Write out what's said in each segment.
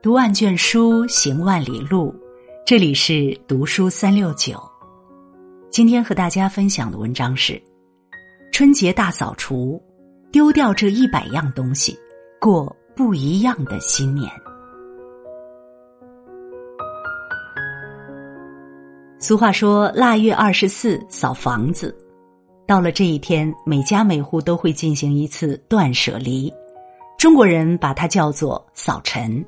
读万卷书，行万里路。这里是读书三六九。今天和大家分享的文章是：春节大扫除，丢掉这一百样东西，过不一样的新年。俗话说：“腊月二十四扫房子。”到了这一天，每家每户都会进行一次断舍离。中国人把它叫做扫尘。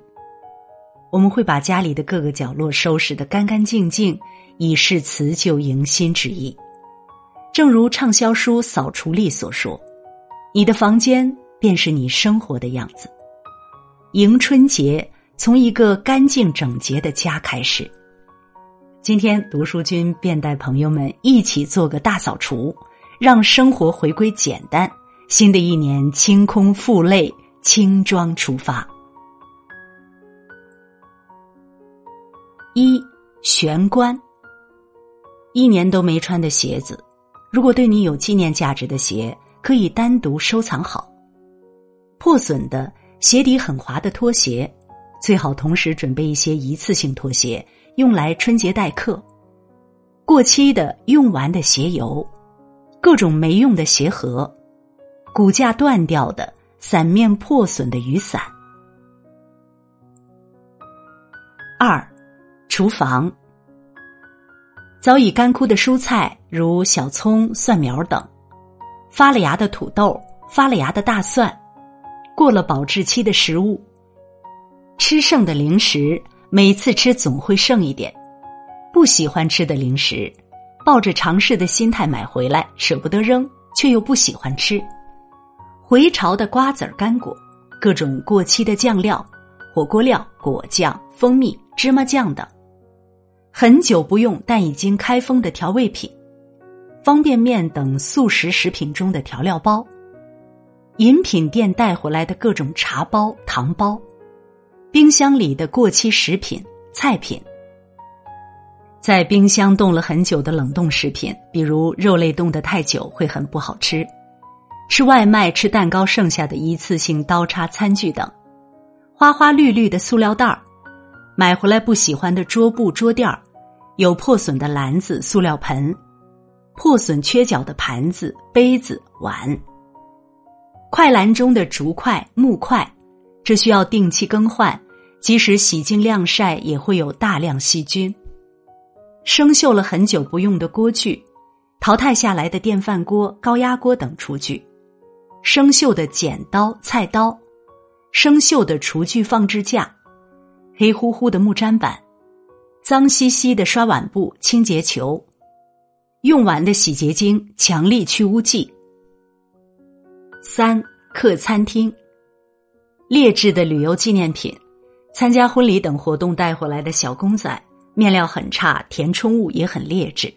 我们会把家里的各个角落收拾得干干净净，以示辞旧迎新之意。正如畅销书《扫除力》所说：“你的房间便是你生活的样子。”迎春节从一个干净整洁的家开始。今天读书君便带朋友们一起做个大扫除，让生活回归简单。新的一年清空负累，轻装出发。一玄关，一年都没穿的鞋子，如果对你有纪念价值的鞋，可以单独收藏好。破损的、鞋底很滑的拖鞋，最好同时准备一些一次性拖鞋，用来春节待客。过期的、用完的鞋油，各种没用的鞋盒，骨架断掉的、伞面破损的雨伞。二。厨房，早已干枯的蔬菜，如小葱、蒜苗等；发了芽的土豆，发了芽的大蒜；过了保质期的食物；吃剩的零食，每次吃总会剩一点；不喜欢吃的零食，抱着尝试的心态买回来，舍不得扔，却又不喜欢吃；回潮的瓜子儿、干果；各种过期的酱料、火锅料、果酱、蜂蜜、芝麻酱等。很久不用但已经开封的调味品，方便面等速食食品中的调料包，饮品店带回来的各种茶包、糖包，冰箱里的过期食品、菜品，在冰箱冻了很久的冷冻食品，比如肉类冻得太久会很不好吃，吃外卖、吃蛋糕剩下的一次性刀叉、餐具等，花花绿绿的塑料袋儿。买回来不喜欢的桌布、桌垫儿，有破损的篮子、塑料盆，破损缺角的盘子、杯子、碗，筷篮中的竹筷、木筷，这需要定期更换，即使洗净晾晒，也会有大量细菌。生锈了很久不用的锅具，淘汰下来的电饭锅、高压锅等厨具，生锈的剪刀、菜刀，生锈的厨具放置架。黑乎乎的木砧板，脏兮兮的刷碗布、清洁球，用完的洗洁精、强力去污剂。三客餐厅，劣质的旅游纪念品，参加婚礼等活动带回来的小公仔，面料很差，填充物也很劣质，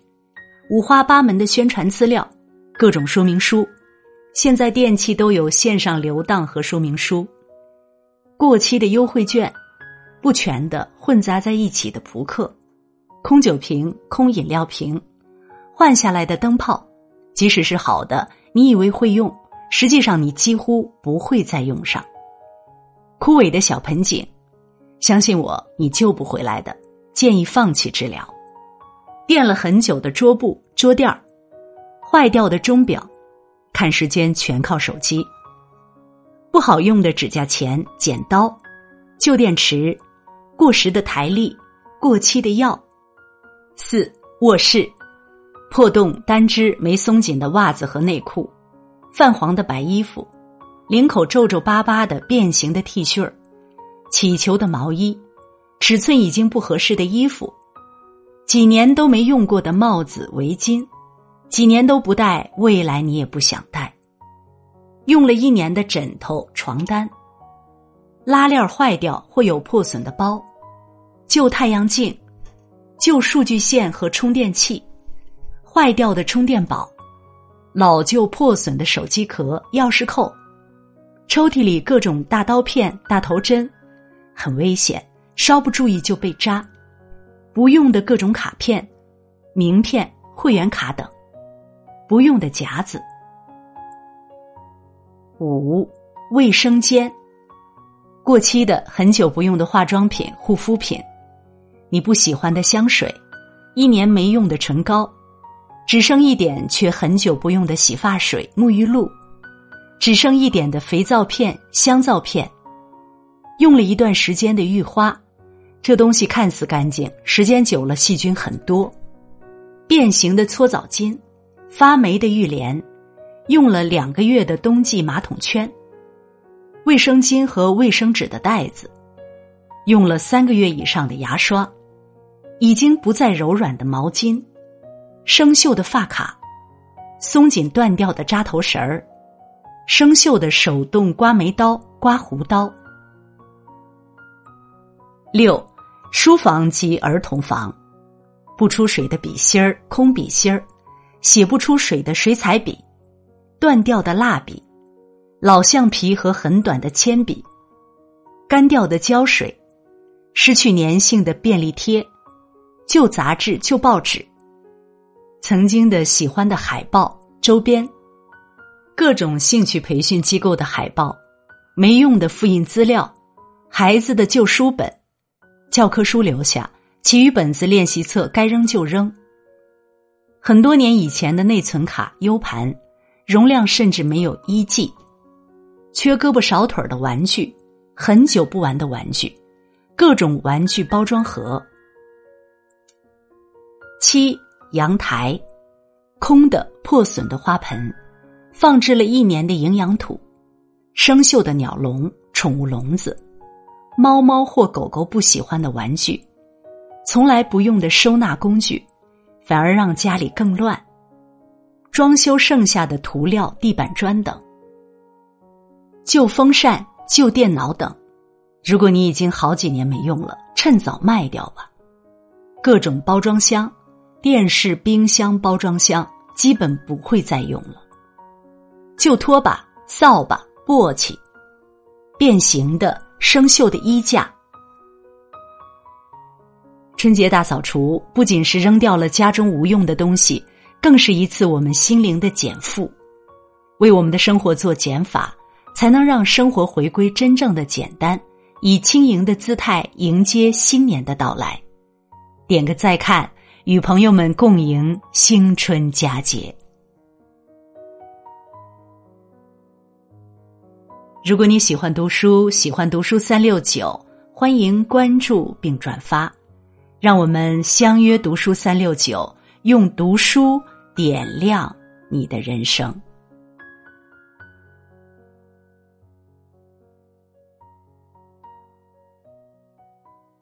五花八门的宣传资料，各种说明书，现在电器都有线上留档和说明书，过期的优惠券。不全的混杂在一起的扑克，空酒瓶、空饮料瓶，换下来的灯泡，即使是好的，你以为会用，实际上你几乎不会再用上。枯萎的小盆景，相信我，你救不回来的，建议放弃治疗。垫了很久的桌布、桌垫儿，坏掉的钟表，看时间全靠手机。不好用的指甲钳、剪刀，旧电池。过时的台历，过期的药。四卧室，破洞、单只没松紧的袜子和内裤，泛黄的白衣服，领口皱皱巴巴的变形的 T 恤。儿，起球的毛衣，尺寸已经不合适的衣服，几年都没用过的帽子、围巾，几年都不戴，未来你也不想戴。用了一年的枕头、床单。拉链坏掉或有破损的包，旧太阳镜，旧数据线和充电器，坏掉的充电宝，老旧破损的手机壳、钥匙扣，抽屉里各种大刀片、大头针，很危险，稍不注意就被扎。不用的各种卡片、名片、会员卡等，不用的夹子。五，卫生间。过期的、很久不用的化妆品、护肤品，你不喜欢的香水，一年没用的唇膏，只剩一点却很久不用的洗发水、沐浴露，只剩一点的肥皂片、香皂片，用了一段时间的浴花，这东西看似干净，时间久了细菌很多。变形的搓澡巾，发霉的浴帘，用了两个月的冬季马桶圈，卫生巾和卫生纸的袋子，用了三个月以上的牙刷，已经不再柔软的毛巾，生锈的发卡，松紧断掉的扎头绳儿，生锈的手动刮眉刀、刮胡刀。六，书房及儿童房。不出水的笔芯儿、空笔芯儿，写不出水的水彩笔，断掉的蜡笔，老橡皮和很短的铅笔，干掉的胶水，失去粘性的便利贴，旧杂志、旧报纸，曾经的喜欢的海报、周边，各种兴趣培训机构的海报，没用的复印资料，孩子的旧书本，教科书留下。其余本子、练习册该扔就扔。很多年以前的内存卡、U 盘，容量甚至没有一 G。缺胳膊少腿的玩具，很久不玩的玩具，各种玩具包装盒。七阳台，空的破损的花盆，放置了一年的营养土，生锈的鸟笼、宠物笼子，猫猫或狗狗不喜欢的玩具。从来不用的收纳工具，反而让家里更乱。装修剩下的涂料、地板砖等，旧风扇、旧电脑等，如果你已经好几年没用了，趁早卖掉吧。各种包装箱、电视、冰箱包装箱，基本不会再用了。旧拖把、扫把、簸箕，变形的、生锈的衣架。春节大扫除不仅是扔掉了家中无用的东西，更是一次我们心灵的减负，为我们的生活做减法，才能让生活回归真正的简单，以轻盈的姿态迎接新年的到来。点个再看，与朋友们共迎新春佳节。如果你喜欢读书，喜欢读书三六九，欢迎关注并转发。让我们相约读书三六九，用读书点亮你的人生。